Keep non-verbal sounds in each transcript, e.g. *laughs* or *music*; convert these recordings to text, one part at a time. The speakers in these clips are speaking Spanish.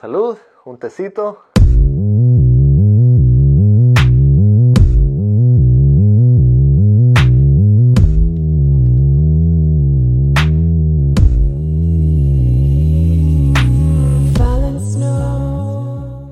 Salud, un tecito.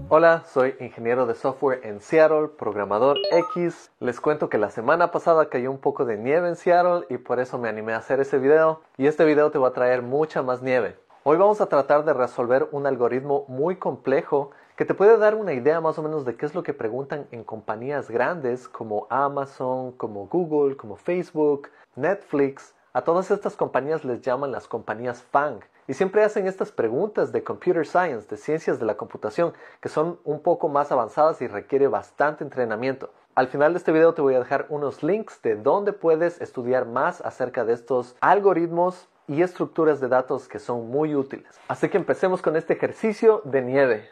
Hola, soy ingeniero de software en Seattle, programador X. Les cuento que la semana pasada cayó un poco de nieve en Seattle y por eso me animé a hacer ese video. Y este video te va a traer mucha más nieve. Hoy vamos a tratar de resolver un algoritmo muy complejo que te puede dar una idea más o menos de qué es lo que preguntan en compañías grandes como Amazon, como Google, como Facebook, Netflix. A todas estas compañías les llaman las compañías FANG y siempre hacen estas preguntas de computer science, de ciencias de la computación, que son un poco más avanzadas y requiere bastante entrenamiento. Al final de este video te voy a dejar unos links de donde puedes estudiar más acerca de estos algoritmos y estructuras de datos que son muy útiles. Así que empecemos con este ejercicio de nieve.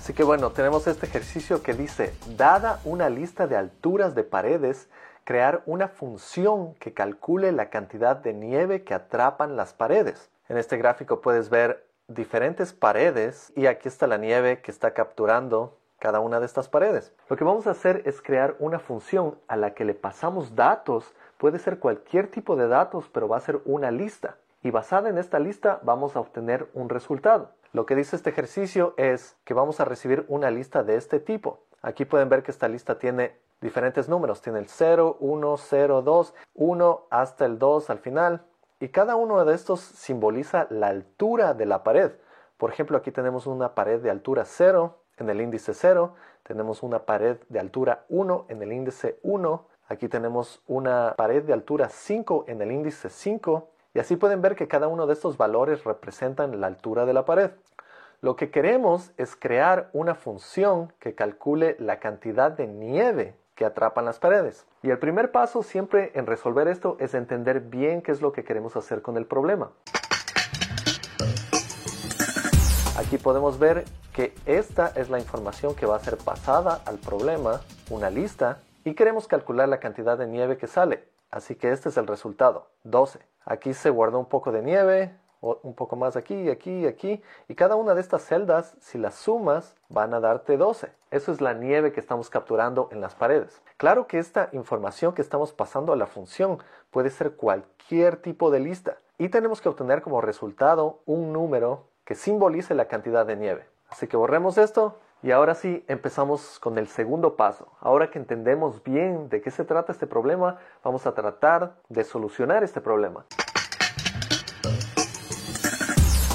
Así que bueno, tenemos este ejercicio que dice, dada una lista de alturas de paredes, crear una función que calcule la cantidad de nieve que atrapan las paredes. En este gráfico puedes ver diferentes paredes y aquí está la nieve que está capturando cada una de estas paredes. Lo que vamos a hacer es crear una función a la que le pasamos datos, puede ser cualquier tipo de datos, pero va a ser una lista. Y basada en esta lista vamos a obtener un resultado. Lo que dice este ejercicio es que vamos a recibir una lista de este tipo. Aquí pueden ver que esta lista tiene diferentes números. Tiene el 0, 1, 0, 2, 1 hasta el 2 al final. Y cada uno de estos simboliza la altura de la pared. Por ejemplo, aquí tenemos una pared de altura 0 en el índice 0. Tenemos una pared de altura 1 en el índice 1. Aquí tenemos una pared de altura 5 en el índice 5. Y así pueden ver que cada uno de estos valores representan la altura de la pared. Lo que queremos es crear una función que calcule la cantidad de nieve que atrapan las paredes. Y el primer paso siempre en resolver esto es entender bien qué es lo que queremos hacer con el problema. Aquí podemos ver que esta es la información que va a ser pasada al problema, una lista, y queremos calcular la cantidad de nieve que sale. Así que este es el resultado, 12. Aquí se guardó un poco de nieve, un poco más aquí, aquí aquí. Y cada una de estas celdas, si las sumas, van a darte 12. Eso es la nieve que estamos capturando en las paredes. Claro que esta información que estamos pasando a la función puede ser cualquier tipo de lista. Y tenemos que obtener como resultado un número que simbolice la cantidad de nieve. Así que borremos esto y ahora sí empezamos con el segundo paso. Ahora que entendemos bien de qué se trata este problema, vamos a tratar de solucionar este problema.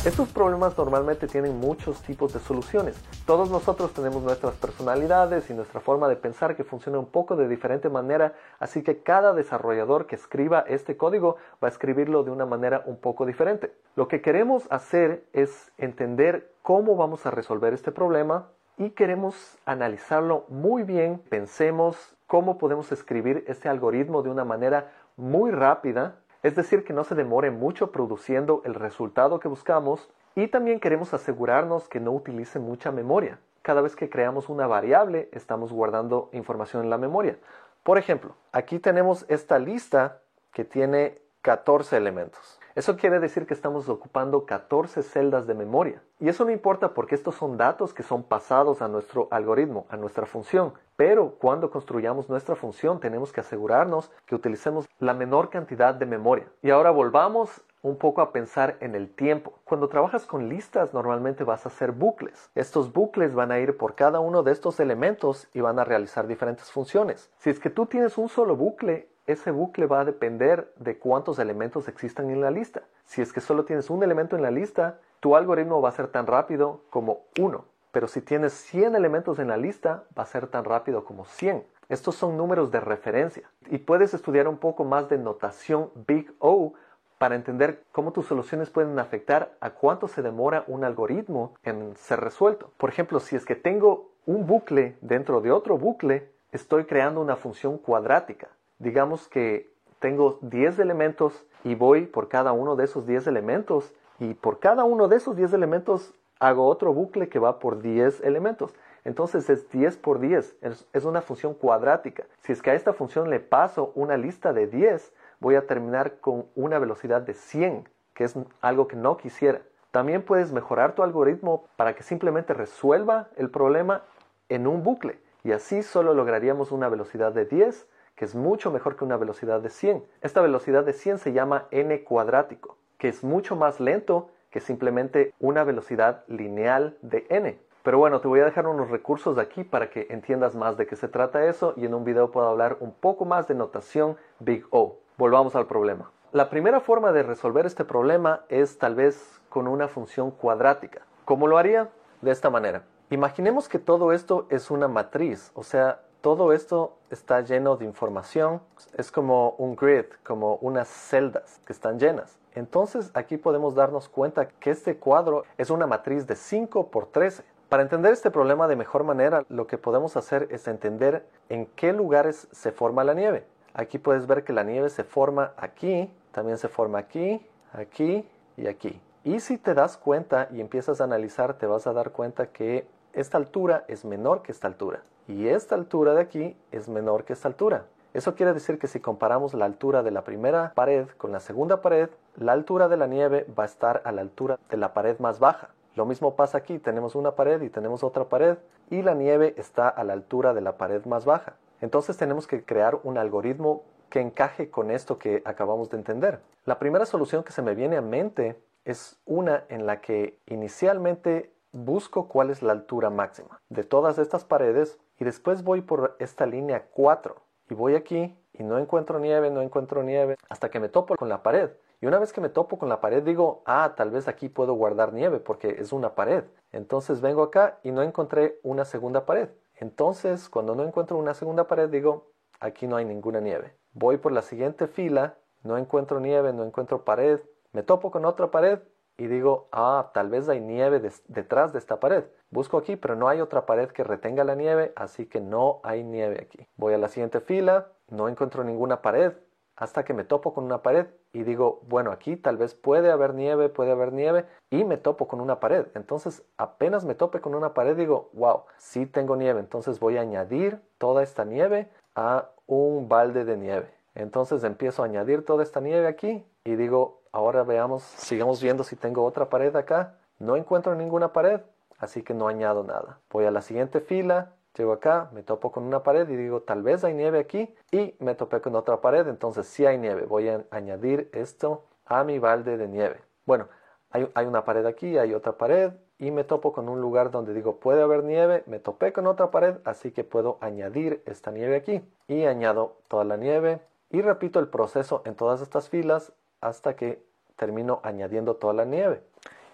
Estos problemas normalmente tienen muchos tipos de soluciones. Todos nosotros tenemos nuestras personalidades y nuestra forma de pensar que funciona un poco de diferente manera, así que cada desarrollador que escriba este código va a escribirlo de una manera un poco diferente. Lo que queremos hacer es entender cómo vamos a resolver este problema y queremos analizarlo muy bien. Pensemos cómo podemos escribir este algoritmo de una manera muy rápida es decir, que no se demore mucho produciendo el resultado que buscamos y también queremos asegurarnos que no utilice mucha memoria. Cada vez que creamos una variable, estamos guardando información en la memoria. Por ejemplo, aquí tenemos esta lista que tiene 14 elementos. Eso quiere decir que estamos ocupando 14 celdas de memoria. Y eso no importa porque estos son datos que son pasados a nuestro algoritmo, a nuestra función. Pero cuando construyamos nuestra función tenemos que asegurarnos que utilicemos la menor cantidad de memoria. Y ahora volvamos un poco a pensar en el tiempo. Cuando trabajas con listas normalmente vas a hacer bucles. Estos bucles van a ir por cada uno de estos elementos y van a realizar diferentes funciones. Si es que tú tienes un solo bucle, ese bucle va a depender de cuántos elementos existan en la lista. Si es que solo tienes un elemento en la lista, tu algoritmo va a ser tan rápido como uno. Pero si tienes 100 elementos en la lista, va a ser tan rápido como 100. Estos son números de referencia. Y puedes estudiar un poco más de notación Big O para entender cómo tus soluciones pueden afectar a cuánto se demora un algoritmo en ser resuelto. Por ejemplo, si es que tengo un bucle dentro de otro bucle, estoy creando una función cuadrática digamos que tengo 10 elementos y voy por cada uno de esos 10 elementos y por cada uno de esos 10 elementos hago otro bucle que va por 10 elementos. Entonces es 10 por 10, es, una función cuadrática. Si es que a esta función le paso una lista de 10, voy a terminar con una velocidad de 100, que es algo que no quisiera. También puedes mejorar tu algoritmo para que simplemente resuelva el problema en un bucle y así solo lograríamos una velocidad de 10, que es mucho mejor que una velocidad de 100. Esta velocidad de 100 se llama n cuadrático, que es mucho más lento que simplemente una velocidad lineal de n. Pero bueno, te voy a dejar unos recursos aquí para que entiendas más de qué se trata eso y en un video puedo hablar un poco más de notación Big O. Volvamos al problema. La primera forma de resolver este problema es tal vez con una función cuadrática. ¿Cómo lo haría? De esta manera. Imaginemos que todo esto es una matriz, o sea, todo esto está lleno de información, es como un grid, como unas celdas que están llenas. Entonces aquí podemos darnos cuenta que este cuadro es una matriz de 5 por 13. Para entender este problema de mejor manera, lo que podemos hacer es entender en qué lugares se forma la nieve. Aquí puedes ver que la nieve se forma aquí, también se forma aquí, aquí y aquí. Y si te das cuenta y empiezas a analizar, te vas a dar cuenta que esta altura es menor que esta altura. Y esta altura de aquí es menor que esta altura. Eso quiere decir que si comparamos la altura de la primera pared con la segunda pared, la altura de la nieve va a estar a la altura de la pared más baja. Lo mismo pasa aquí, tenemos una pared y tenemos otra pared y la nieve está a la altura de la pared más baja. Entonces tenemos que crear un algoritmo que encaje con esto que acabamos de entender. La primera solución que se me viene a mente es una en la que inicialmente busco cuál es la altura máxima de todas estas paredes y después voy por esta línea 4 y voy aquí y no encuentro nieve, no encuentro nieve hasta que me topo con la pared. Y una vez que me topo con la pared digo, ah, tal vez aquí puedo guardar nieve porque es una pared. Entonces vengo acá y no encontré una segunda pared. Entonces cuando no encuentro una segunda pared digo, aquí no hay ninguna nieve. Voy por la siguiente fila, no encuentro nieve, no encuentro pared, me topo con otra pared y digo, ah, tal vez hay nieve detrás de esta pared. Busco aquí, pero no hay otra pared que retenga la nieve, así que no hay nieve aquí. Voy a la siguiente fila, no encuentro ninguna pared, hasta que me topo con una pared y digo, bueno, aquí tal vez puede haber nieve, puede haber nieve, y me topo con una pared. Entonces, apenas me tope con una pared, digo, wow, sí tengo nieve. Entonces voy a añadir toda esta nieve a un balde de nieve. Entonces empiezo a añadir toda esta nieve aquí y digo, ahora veamos, sigamos viendo si tengo otra pared acá. No encuentro ninguna pared, así que no añado nada. Voy a la siguiente fila, llego acá, me topo con una pared y digo, tal vez hay nieve aquí y me topé con otra pared, entonces sí hay nieve. Voy a añadir esto a mi balde de nieve. Bueno, hay, una pared aquí, hay otra pared y me topo con un lugar donde digo, puede haber nieve, me topé con otra pared, así que puedo añadir esta nieve aquí y añado toda la nieve y repito el proceso en todas estas filas hasta que termino añadiendo toda la nieve.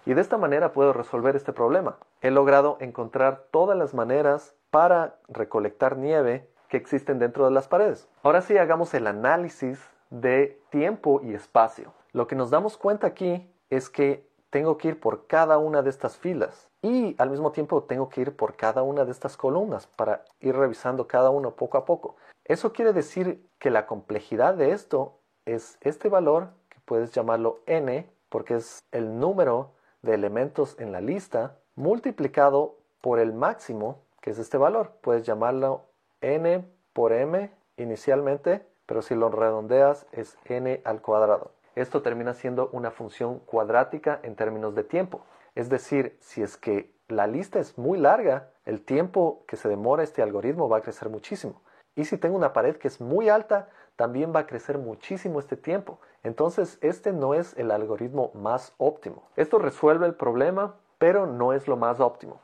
Y de esta manera puedo resolver este problema. He logrado encontrar todas las maneras para recolectar nieve que existen dentro de las paredes. Ahora sí hagamos el análisis de tiempo y espacio. Lo que nos damos cuenta aquí es que tengo que ir por cada una de estas filas y al mismo tiempo tengo que ir por cada una de estas columnas para ir revisando cada uno poco a poco. Eso quiere decir que la complejidad de esto es este valor puedes llamarlo n porque es el número de elementos en la lista multiplicado por el máximo, que es este valor. Puedes llamarlo n por m inicialmente, pero si lo redondeas es n al cuadrado. Esto termina siendo una función cuadrática en términos de tiempo. Es decir, si es que la lista es muy larga, el tiempo que se demora este algoritmo va a crecer muchísimo. Y si tengo una pared que es muy alta, también va a crecer muchísimo este tiempo. Entonces, este no es el algoritmo más óptimo. Esto resuelve el problema, pero no es lo más óptimo.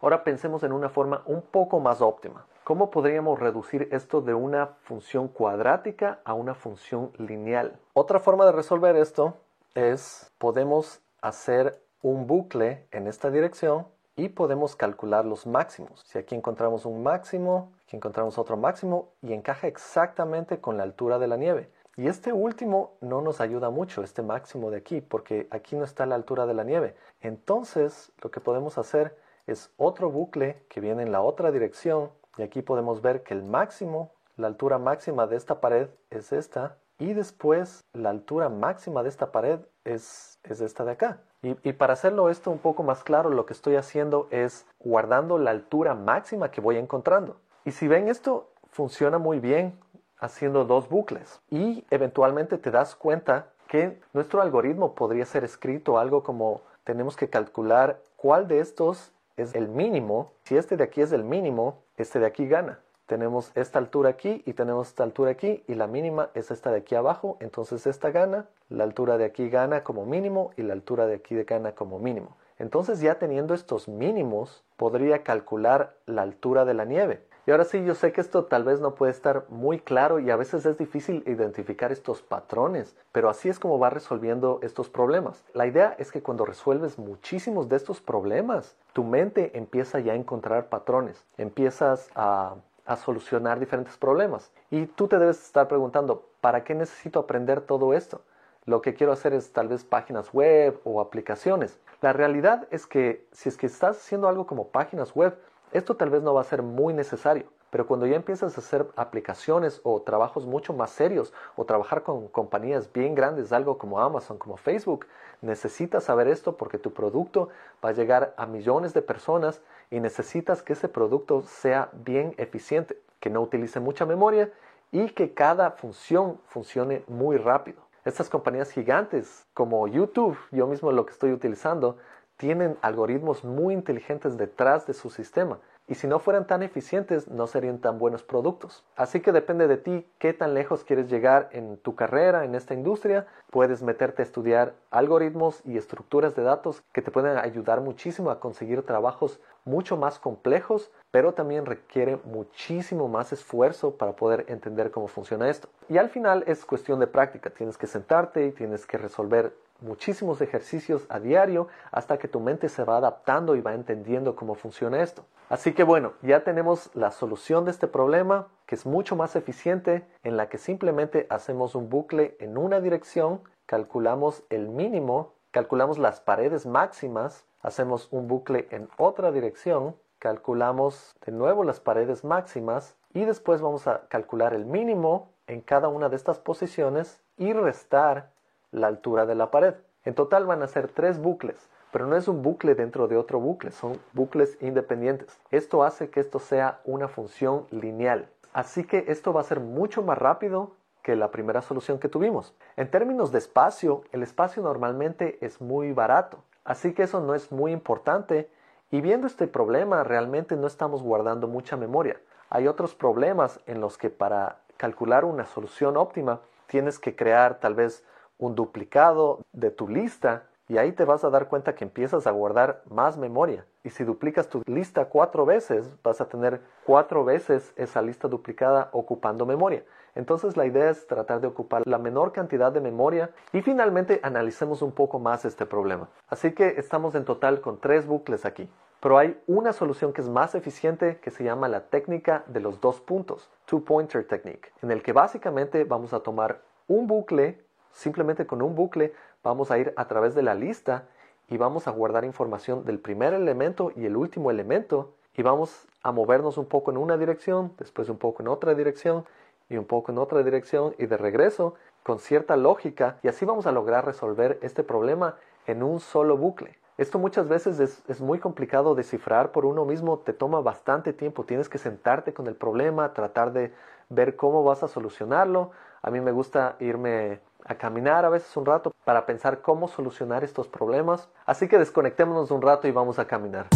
Ahora pensemos en una forma un poco más óptima. ¿Cómo podríamos reducir esto de una función cuadrática a una función lineal? Otra forma de resolver esto es podemos hacer un bucle en esta dirección y podemos calcular los máximos. Si aquí encontramos un máximo, aquí encontramos otro máximo y encaja exactamente con la altura de la nieve. Y este último no nos ayuda mucho, este máximo de aquí, porque aquí no está la altura de la nieve. Entonces, lo que podemos hacer es otro bucle que viene en la otra dirección y aquí podemos ver que el máximo, la altura máxima de esta pared es esta y después la altura máxima de esta pared es, es esta de acá. Y, para hacerlo esto un poco más claro, lo que estoy haciendo es guardando la altura máxima que voy encontrando. Y si ven esto, funciona muy bien. haciendo dos bucles y eventualmente te das cuenta que nuestro algoritmo podría ser escrito algo como tenemos que calcular cuál de estos es el mínimo. Si este de aquí es el mínimo, este de aquí gana. Tenemos esta altura aquí y tenemos esta altura aquí y la mínima es esta de aquí abajo. Entonces esta gana, la altura de aquí gana como mínimo y la altura de aquí gana como mínimo. Entonces ya teniendo estos mínimos, podría calcular la altura de la nieve. Y ahora sí, yo sé que esto tal vez no puede estar muy claro y a veces es difícil identificar estos patrones, pero así es como va resolviendo estos problemas. La idea es que cuando resuelves muchísimos de estos problemas, tu mente empieza ya a encontrar patrones, empiezas a, a solucionar diferentes problemas. Y tú te debes estar preguntando, ¿para qué necesito aprender todo esto? Lo que quiero hacer es tal vez páginas web o aplicaciones. La realidad es que si es que estás haciendo algo como páginas web, esto tal vez no va a ser muy necesario, pero cuando ya empiezas a hacer aplicaciones o trabajos mucho más serios o trabajar con compañías bien grandes, algo como Amazon, como Facebook, necesitas saber esto porque tu producto va a llegar a millones de personas y necesitas que ese producto sea bien eficiente, que no utilice mucha memoria y que cada función funcione muy rápido. Estas compañías gigantes como YouTube, yo mismo lo que estoy utilizando, tienen algoritmos muy inteligentes detrás de su sistema y si no fueran tan eficientes no serían tan buenos productos. Así que depende de ti qué tan lejos quieres llegar en tu carrera, en esta industria. Puedes meterte a estudiar algoritmos y estructuras de datos que te pueden ayudar muchísimo a conseguir trabajos mucho más complejos, pero también requiere muchísimo más esfuerzo para poder entender cómo funciona esto. Y al final es cuestión de práctica. Tienes que sentarte y tienes que resolver muchísimos ejercicios a diario hasta que tu mente se va adaptando y va entendiendo cómo funciona esto. Así que bueno, ya tenemos la solución de este problema que es mucho más eficiente en la que simplemente hacemos un bucle en una dirección, calculamos el mínimo, calculamos las paredes máximas, hacemos un bucle en otra dirección, calculamos de nuevo las paredes máximas y después vamos a calcular el mínimo en cada una de estas posiciones y restar la altura de la pared. En total van a ser tres bucles, pero no es un bucle dentro de otro bucle, son bucles independientes. Esto hace que esto sea una función lineal. Así que esto va a ser mucho más rápido que la primera solución que tuvimos. En términos de espacio, el espacio normalmente es muy barato, así que eso no es muy importante y viendo este problema realmente no estamos guardando mucha memoria. Hay otros problemas en los que para calcular una solución óptima tienes que crear tal vez un duplicado de tu lista y ahí te vas a dar cuenta que empiezas a guardar más memoria. Y si duplicas tu lista cuatro veces, vas a tener cuatro veces esa lista duplicada ocupando memoria. Entonces la idea es tratar de ocupar la menor cantidad de memoria y finalmente analicemos un poco más este problema. Así que estamos en total con tres bucles aquí. Pero hay una solución que es más eficiente que se llama la técnica de los dos puntos, two pointer technique, en el que básicamente vamos a tomar un bucle Simplemente con un bucle vamos a ir a través de la lista y vamos a guardar información del primer elemento y el último elemento y vamos a movernos un poco en una dirección, después un poco en otra dirección y un poco en otra dirección y de regreso con cierta lógica y así vamos a lograr resolver este problema en un solo bucle. Esto muchas veces es, es, muy complicado descifrar por uno mismo, te toma bastante tiempo, tienes que sentarte con el problema, tratar de ver cómo vas a solucionarlo. A mí me gusta irme a caminar a veces un rato para pensar cómo solucionar estos problemas. Así que desconectémonos un rato y vamos a caminar.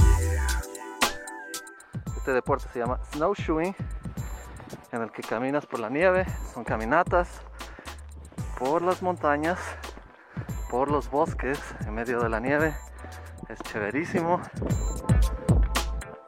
Este deporte se llama snowshoeing, en el que caminas por la nieve, son caminatas por las montañas, por los bosques, en medio de la nieve. Es chéverísimo.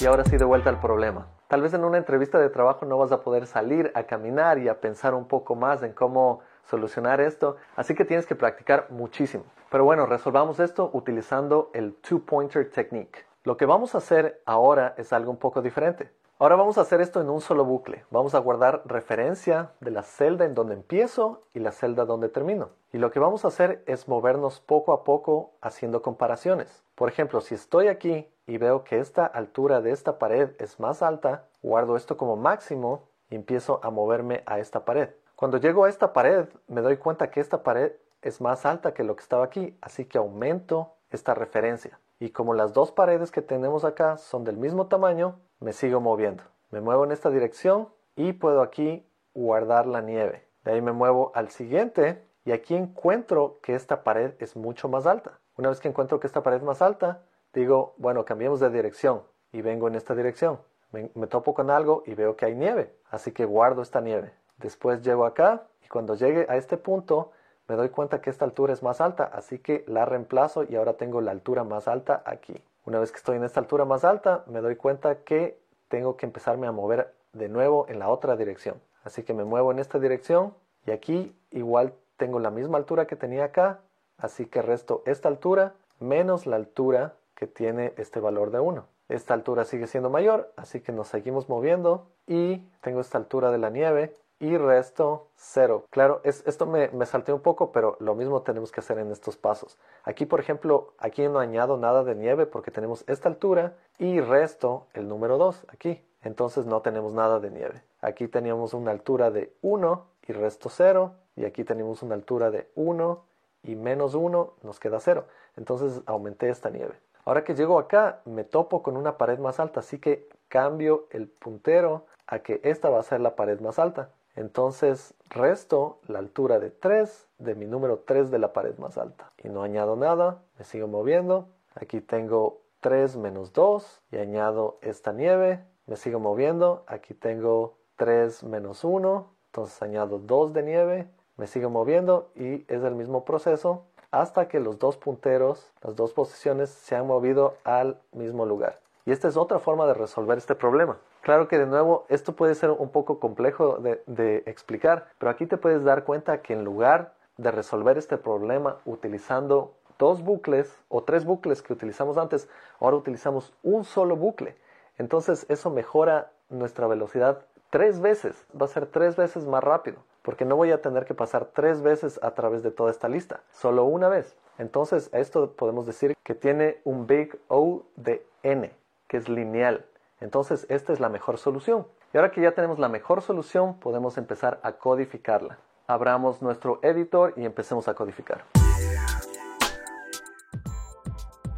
Y ahora sí de vuelta al problema. Tal vez en una entrevista de trabajo no vas a poder salir a caminar y a pensar un poco más en cómo solucionar esto, así que tienes que practicar muchísimo. Pero bueno, resolvamos esto utilizando el two-pointer technique. Lo que vamos a hacer ahora es algo un poco diferente. Ahora vamos a hacer esto en un solo bucle. Vamos a guardar referencia de la celda en donde empiezo y la celda donde termino. Y lo que vamos a hacer es movernos poco a poco haciendo comparaciones. Por ejemplo, si estoy aquí y veo que esta altura de esta pared es más alta, guardo esto como máximo y empiezo a moverme a esta pared. Cuando llego a esta pared, me doy cuenta que esta pared es más alta que lo que estaba aquí, así que aumento esta referencia. Y como las dos paredes que tenemos acá son del mismo tamaño, me sigo moviendo. Me muevo en esta dirección y puedo aquí guardar la nieve. De ahí me muevo al siguiente y aquí encuentro que esta pared es mucho más alta. Una vez que encuentro que esta pared es más alta, digo, bueno, cambiemos de dirección y vengo en esta dirección. Me, topo con algo y veo que hay nieve, así que guardo esta nieve. Después llego acá y cuando llegue a este punto me doy cuenta que esta altura es más alta, así que la reemplazo y ahora tengo la altura más alta aquí. Una vez que estoy en esta altura más alta, me doy cuenta que tengo que empezarme a mover de nuevo en la otra dirección. Así que me muevo en esta dirección y aquí igual tengo la misma altura que tenía acá, así que resto esta altura menos la altura que tiene este valor de 1. Esta altura sigue siendo mayor, así que nos seguimos moviendo y tengo esta altura de la nieve y resto 0. Claro, es, esto me, me salté un poco, pero lo mismo tenemos que hacer en estos pasos. Aquí, por ejemplo, aquí no añado nada de nieve porque tenemos esta altura y resto el número 2 aquí. Entonces no tenemos nada de nieve. Aquí teníamos una altura de 1 y resto 0 y aquí tenemos una altura de 1 y menos 1 nos queda 0. Entonces aumenté esta nieve. Ahora que llego acá me topo con una pared más alta, así que cambio el puntero a que esta va a ser la pared más alta. Entonces resto la altura de 3 de mi número 3 de la pared más alta. Y no añado nada, me sigo moviendo. Aquí tengo 3 menos 2 y añado esta nieve. Me sigo moviendo. Aquí tengo 3 menos 1. Entonces añado 2 de nieve. Me sigo moviendo y es el mismo proceso hasta que los dos punteros, las dos posiciones se han movido al mismo lugar. Y esta es otra forma de resolver este problema. Claro que de nuevo esto puede ser un poco complejo de, explicar, pero aquí te puedes dar cuenta que en lugar de resolver este problema utilizando dos bucles o tres bucles que utilizamos antes, ahora utilizamos un solo bucle. Entonces eso mejora nuestra velocidad tres veces, va a ser tres veces más rápido, porque no voy a tener que pasar tres veces a través de toda esta lista, solo una vez. Entonces esto podemos decir que tiene un big O de n, que es lineal. Entonces, esta es la mejor solución. Y ahora que ya tenemos la mejor solución, podemos empezar a codificarla. Abramos nuestro editor y empecemos a codificar.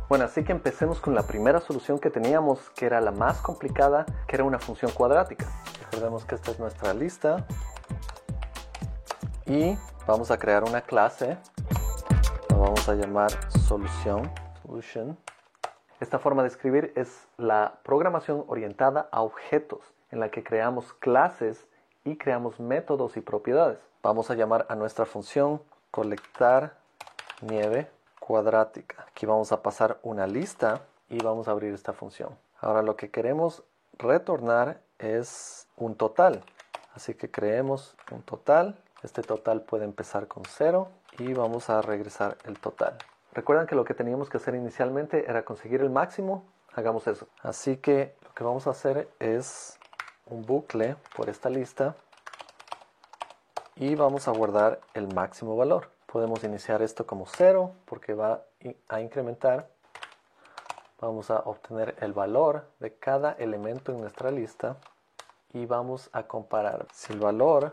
Bueno, así que empecemos con la primera solución que teníamos, que era la más complicada, que era una función cuadrática. Recordemos que esta es nuestra lista. Y vamos a crear una clase. La vamos a llamar solución. Solution. Esta forma de escribir es la programación orientada a objetos, en la que creamos clases y creamos métodos y propiedades. Vamos a llamar a nuestra función colectar nieve cuadrática. Aquí vamos a pasar una lista y vamos a abrir esta función. Ahora lo que queremos retornar es un total. Así que creemos un total. Este total puede empezar con 0 y vamos a regresar el total. Recuerdan que lo que teníamos que hacer inicialmente era conseguir el máximo. Hagamos eso. Así que lo que vamos a hacer es un bucle por esta lista y vamos a guardar el máximo valor. Podemos iniciar esto como 0 porque va a incrementar. Vamos a obtener el valor de cada elemento en nuestra lista y vamos a comparar. Si el valor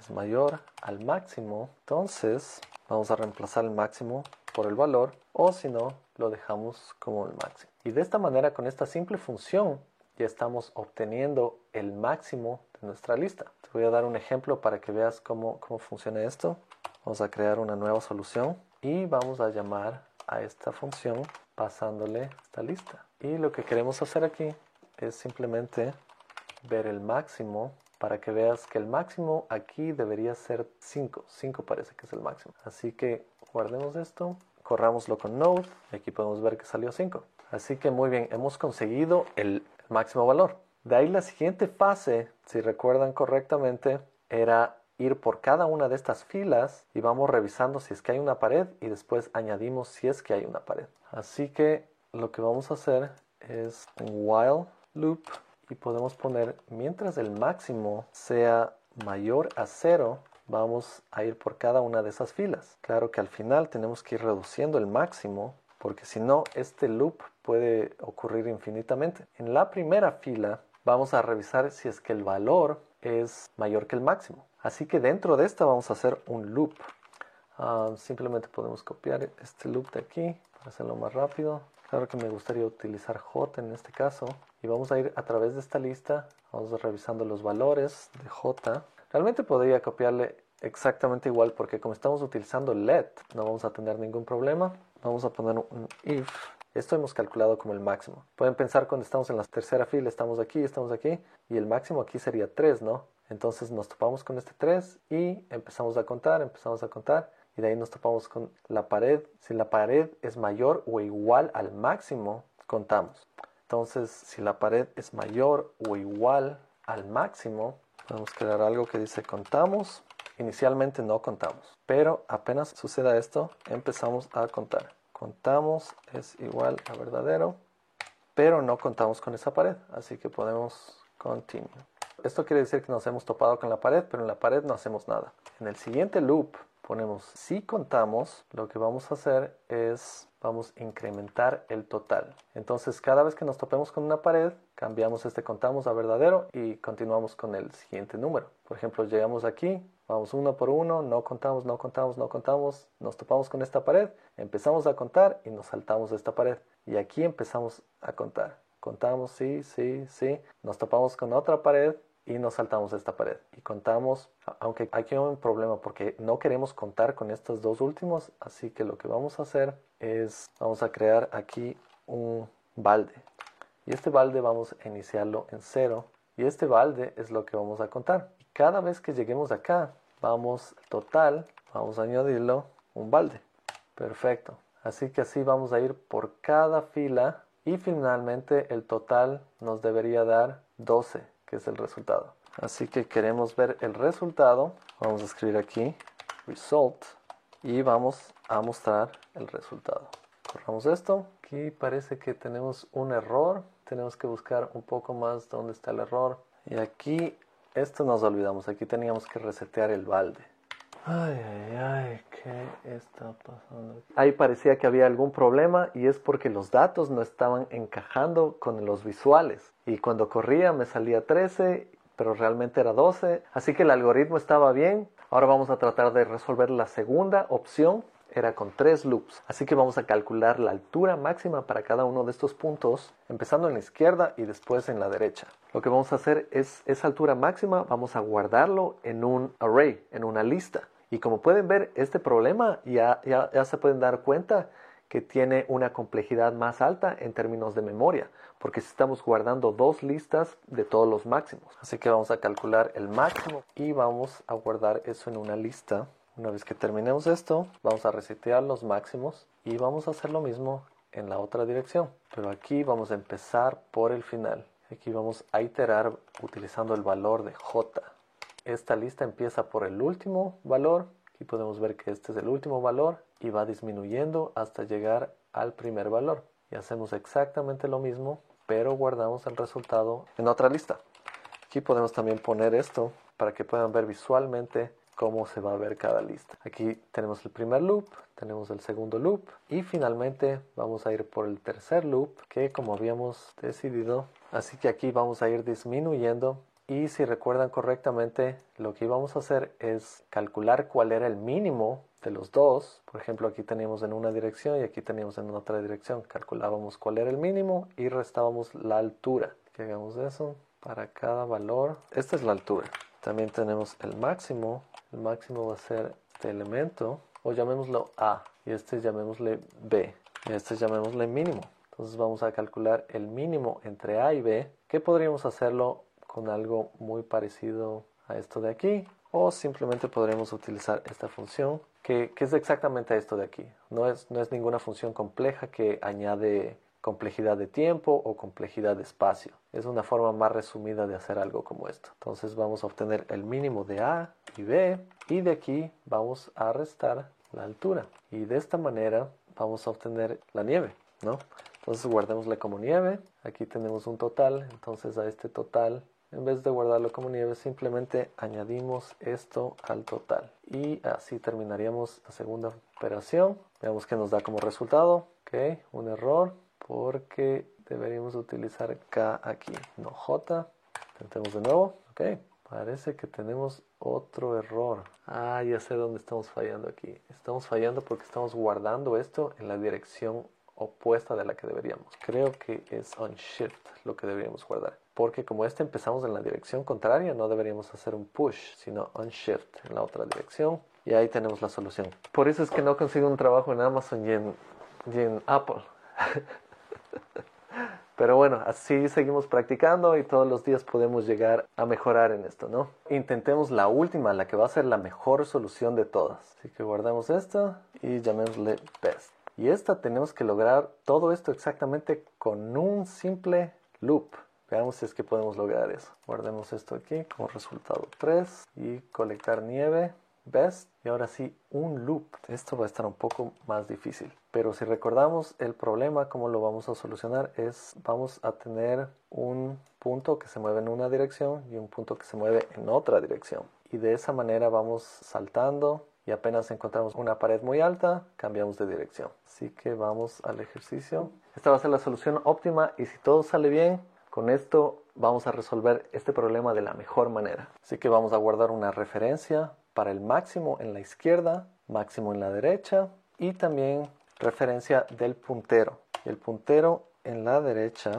es mayor al máximo, entonces vamos a reemplazar el máximo por el valor o si no lo dejamos como el máximo. Y de esta manera con esta simple función ya estamos obteniendo el máximo de nuestra lista. Te voy a dar un ejemplo para que veas cómo, cómo funciona esto. Vamos a crear una nueva solución y vamos a llamar a esta función pasándole esta lista. Y lo que queremos hacer aquí es simplemente ver el máximo para que veas que el máximo aquí debería ser 5. 5 parece que es el máximo. Así que guardemos esto, corrámoslo con Node y aquí podemos ver que salió 5. Así que muy bien, hemos conseguido el máximo valor. De ahí la siguiente fase, si recuerdan correctamente, era ir por cada una de estas filas y vamos revisando si es que hay una pared y después añadimos si es que hay una pared. Así que lo que vamos a hacer es un while loop y podemos poner mientras el máximo sea mayor a 0 vamos a ir por cada una de esas filas. Claro que al final tenemos que ir reduciendo el máximo porque si no este loop puede ocurrir infinitamente. En la primera fila vamos a revisar si es que el valor es mayor que el máximo. Así que dentro de esta vamos a hacer un loop. Ah, simplemente podemos copiar este loop de aquí para hacerlo más rápido. Claro que me gustaría utilizar j en este caso. Y vamos a ir a través de esta lista, vamos revisando los valores de j Realmente podría copiarle exactamente igual porque como estamos utilizando let no vamos a tener ningún problema. Vamos a poner un if. Esto hemos calculado como el máximo. Pueden pensar cuando estamos en la tercera fila, estamos aquí, estamos aquí y el máximo aquí sería 3, ¿no? Entonces nos topamos con este 3 y empezamos a contar, empezamos a contar y de ahí nos topamos con la pared. Si la pared es mayor o igual al máximo, contamos. Entonces, si la pared es mayor o igual al máximo, podemos crear algo que dice contamos. Inicialmente no contamos, pero apenas suceda esto, empezamos a contar. Contamos es igual a verdadero, pero no contamos con esa pared, así que podemos continue. Esto quiere decir que nos hemos topado con la pared, pero en la pared no hacemos nada. En el siguiente loop ponemos si contamos, lo que vamos a hacer es vamos a incrementar el total. Entonces cada vez que nos topemos con una pared, cambiamos este contamos a verdadero y continuamos con el siguiente número. Por ejemplo, llegamos aquí, vamos uno por uno, no contamos, no contamos, no contamos, nos topamos con esta pared, empezamos a contar y nos saltamos esta pared. Y aquí empezamos a contar. Contamos, sí, sí, sí, nos topamos con otra pared, y nos saltamos esta pared y contamos, aunque aquí hay un problema porque no queremos contar con estos dos últimos, así que lo que vamos a hacer es, vamos a crear aquí un balde y este balde vamos a iniciarlo en cero y este balde es lo que vamos a contar. Y cada vez que lleguemos acá, vamos total, vamos a añadirlo un balde. Perfecto. Así que así vamos a ir por cada fila y finalmente el total nos debería dar 12 es el resultado. Así que queremos ver el resultado. Vamos a escribir aquí result y vamos a mostrar el resultado. Corramos esto. Aquí parece que tenemos un error. Tenemos que buscar un poco más dónde está el error. Y aquí, esto nos olvidamos. Aquí teníamos que resetear el balde. Ay, ay, ay, ¿qué está pasando? Ahí parecía que había algún problema y es porque los datos no estaban encajando con los visuales. Y cuando corría me salía 13, pero realmente era 12. Así que el algoritmo estaba bien. Ahora vamos a tratar de resolver la segunda opción. Era con tres loops. Así que vamos a calcular la altura máxima para cada uno de estos puntos, empezando en la izquierda y después en la derecha. Lo que vamos a hacer es esa altura máxima, vamos a guardarlo en un array, en una lista. Y como pueden ver, este problema ya, ya, se pueden dar cuenta que tiene una complejidad más alta en términos de memoria, porque estamos guardando dos listas de todos los máximos. Así que vamos a calcular el máximo y vamos a guardar eso en una lista. Una vez que terminemos esto, vamos a resetear los máximos y vamos a hacer lo mismo en la otra dirección. Pero aquí vamos a empezar por el final. Aquí vamos a iterar utilizando el valor de j. Esta lista empieza por el último valor. Aquí podemos ver que este es el último valor y va disminuyendo hasta llegar al primer valor. Y hacemos exactamente lo mismo, pero guardamos el resultado en otra lista. Aquí podemos también poner esto para que puedan ver visualmente cómo se va a ver cada lista. Aquí tenemos el primer loop, tenemos el segundo loop y finalmente vamos a ir por el tercer loop que como habíamos decidido. Así que aquí vamos a ir disminuyendo y si recuerdan correctamente, lo que íbamos a hacer es calcular cuál era el mínimo de los dos. Por ejemplo, aquí teníamos en una dirección y aquí teníamos en otra dirección. Calculábamos cuál era el mínimo y restábamos la altura. Que hagamos eso para cada valor. Esta es la altura. También tenemos el máximo. El máximo va a ser este elemento o llamémoslo A y este llamémosle B y este llamémosle mínimo. Entonces vamos a calcular el mínimo entre A y B, que podríamos hacerlo con algo muy parecido a esto de aquí o simplemente podremos utilizar esta función que, es exactamente esto de aquí. No es, no es ninguna función compleja que añade complejidad de tiempo o complejidad de espacio. Es una forma más resumida de hacer algo como esto. Entonces vamos a obtener el mínimo de A y B y de aquí vamos a restar la altura. Y de esta manera vamos a obtener la nieve, ¿no? Entonces guardémosle como nieve. Aquí tenemos un total, entonces a este total en vez de guardarlo como nieve, simplemente añadimos esto al total. Y así terminaríamos la segunda operación. Veamos que nos da como resultado. Ok, un error porque deberíamos utilizar K aquí, no J. Intentemos de nuevo. Ok, parece que tenemos otro error. Ah, ya sé dónde estamos fallando aquí. Estamos fallando porque estamos guardando esto en la dirección opuesta de la que deberíamos. Creo que es on shift lo que deberíamos guardar. Porque como este empezamos en la dirección contraria, no deberíamos hacer un push, sino un shift en la otra dirección. Y ahí tenemos la solución. Por eso es que no consigo un trabajo en Amazon y en, y en Apple. *laughs* Pero bueno, así seguimos practicando y todos los días podemos llegar a mejorar en esto, ¿no? Intentemos la última, la que va a ser la mejor solución de todas. Así que guardamos esta y llamémosle best. Y esta tenemos que lograr todo esto exactamente con un simple loop. Veamos si es que podemos lograr eso. Guardemos esto aquí como resultado 3 y colectar nieve best y ahora sí un loop. Esto va a estar un poco más difícil. Pero si recordamos el problema, cómo lo vamos a solucionar es vamos a tener un punto que se mueve en una dirección y un punto que se mueve en otra dirección. Y de esa manera vamos saltando y apenas encontramos una pared muy alta, cambiamos de dirección. Así que vamos al ejercicio. Esta va a ser la solución óptima y si todo sale bien, con esto vamos a resolver este problema de la mejor manera. Así que vamos a guardar una referencia para el máximo en la izquierda, máximo en la derecha y también referencia del puntero. El puntero en la derecha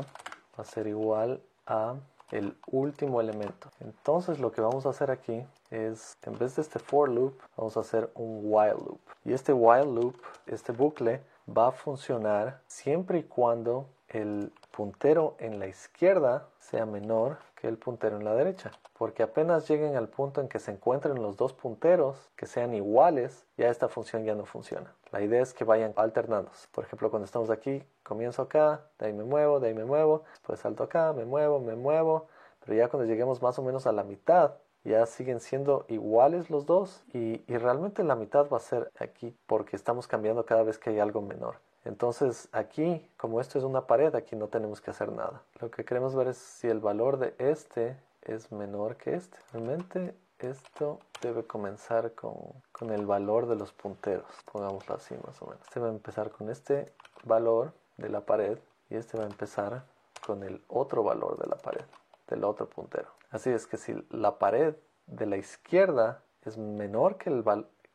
va a ser igual a el último elemento. Entonces lo que vamos a hacer aquí es, en vez de este for loop, vamos a hacer un while loop. Y este while loop, este bucle, va a funcionar siempre y cuando el puntero en la izquierda sea menor que el puntero en la derecha. Porque apenas lleguen al punto en que se encuentren los dos punteros que sean iguales, ya esta función ya no funciona. La idea es que vayan alternándose. Por ejemplo, cuando estamos aquí, comienzo acá, de ahí me muevo, de ahí me muevo, después salto acá, me muevo, me muevo. Pero ya cuando lleguemos más o menos a la mitad, ya siguen siendo iguales los dos y, y realmente la mitad va a ser aquí porque estamos cambiando cada vez que hay algo menor. Entonces aquí, como esto es una pared, aquí no tenemos que hacer nada. Lo que queremos ver es si el valor de este es menor que este. Realmente esto debe comenzar con, con el valor de los punteros. Pongámoslo así más o menos. Este va a empezar con este valor de la pared y este va a empezar con el otro valor de la pared, del otro puntero. Así es que si la pared de la izquierda es menor que, el,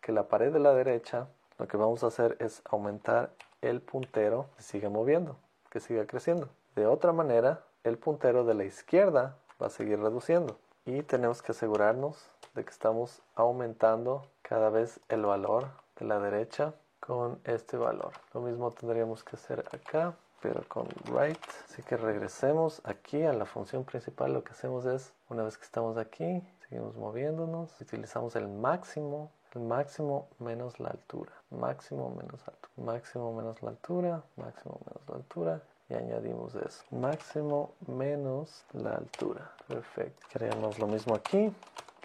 que la pared de la derecha, lo que vamos a hacer es aumentar el puntero que siga moviendo, que siga creciendo. De otra manera, el puntero de la izquierda va a seguir reduciendo y tenemos que asegurarnos de que estamos aumentando cada vez el valor de la derecha con este valor. Lo mismo tendríamos que hacer acá, pero con right. Así que regresemos aquí a la función principal. Lo que hacemos es, una vez que estamos aquí, seguimos moviéndonos, utilizamos el máximo máximo menos la altura, máximo menos altura, máximo menos la altura, máximo menos la altura. Y añadimos eso, máximo menos la altura, perfecto. Queremos lo mismo aquí,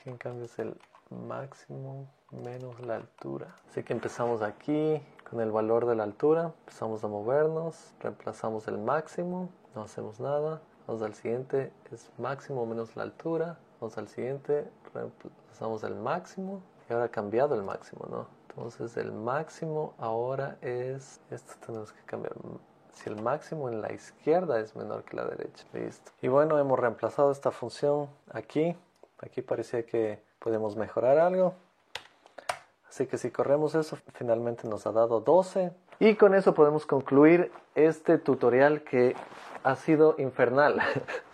que en cambio es el máximo menos la altura. Así que empezamos aquí con el valor de la altura, empezamos a movernos, reemplazamos el máximo, no hacemos nada, vamos al siguiente, es máximo menos la altura, vamos al siguiente, reemplazamos el máximo, y ahora ha cambiado el máximo, ¿no? Entonces el máximo ahora es, esto tenemos que cambiar, si el máximo en la izquierda es menor que la derecha, listo. Y bueno, hemos reemplazado esta función aquí, aquí parecía que podemos mejorar algo, así que si corremos eso, finalmente nos ha dado 12. Y con eso podemos concluir este tutorial que ha sido infernal. *laughs*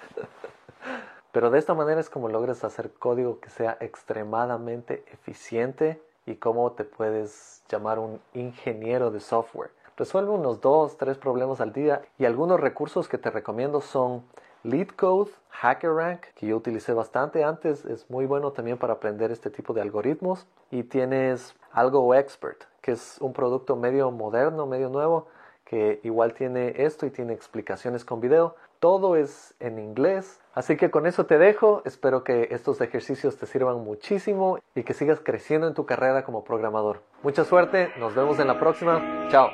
Pero de esta manera es como logras hacer código que sea extremadamente eficiente y cómo te puedes llamar un ingeniero de software. Resuelve unos dos, tres problemas al día y algunos recursos que te recomiendo son LeetCode, HackerRank, que yo utilicé bastante antes, es muy bueno también para aprender este tipo de algoritmos. Y tienes Algo Expert, que es un producto medio moderno, medio nuevo, que igual tiene esto y tiene explicaciones con video. Todo es en inglés. Así que con eso te dejo. Espero que estos ejercicios te sirvan muchísimo y que sigas creciendo en tu carrera como programador. Mucha suerte. Nos vemos en la próxima. Chao.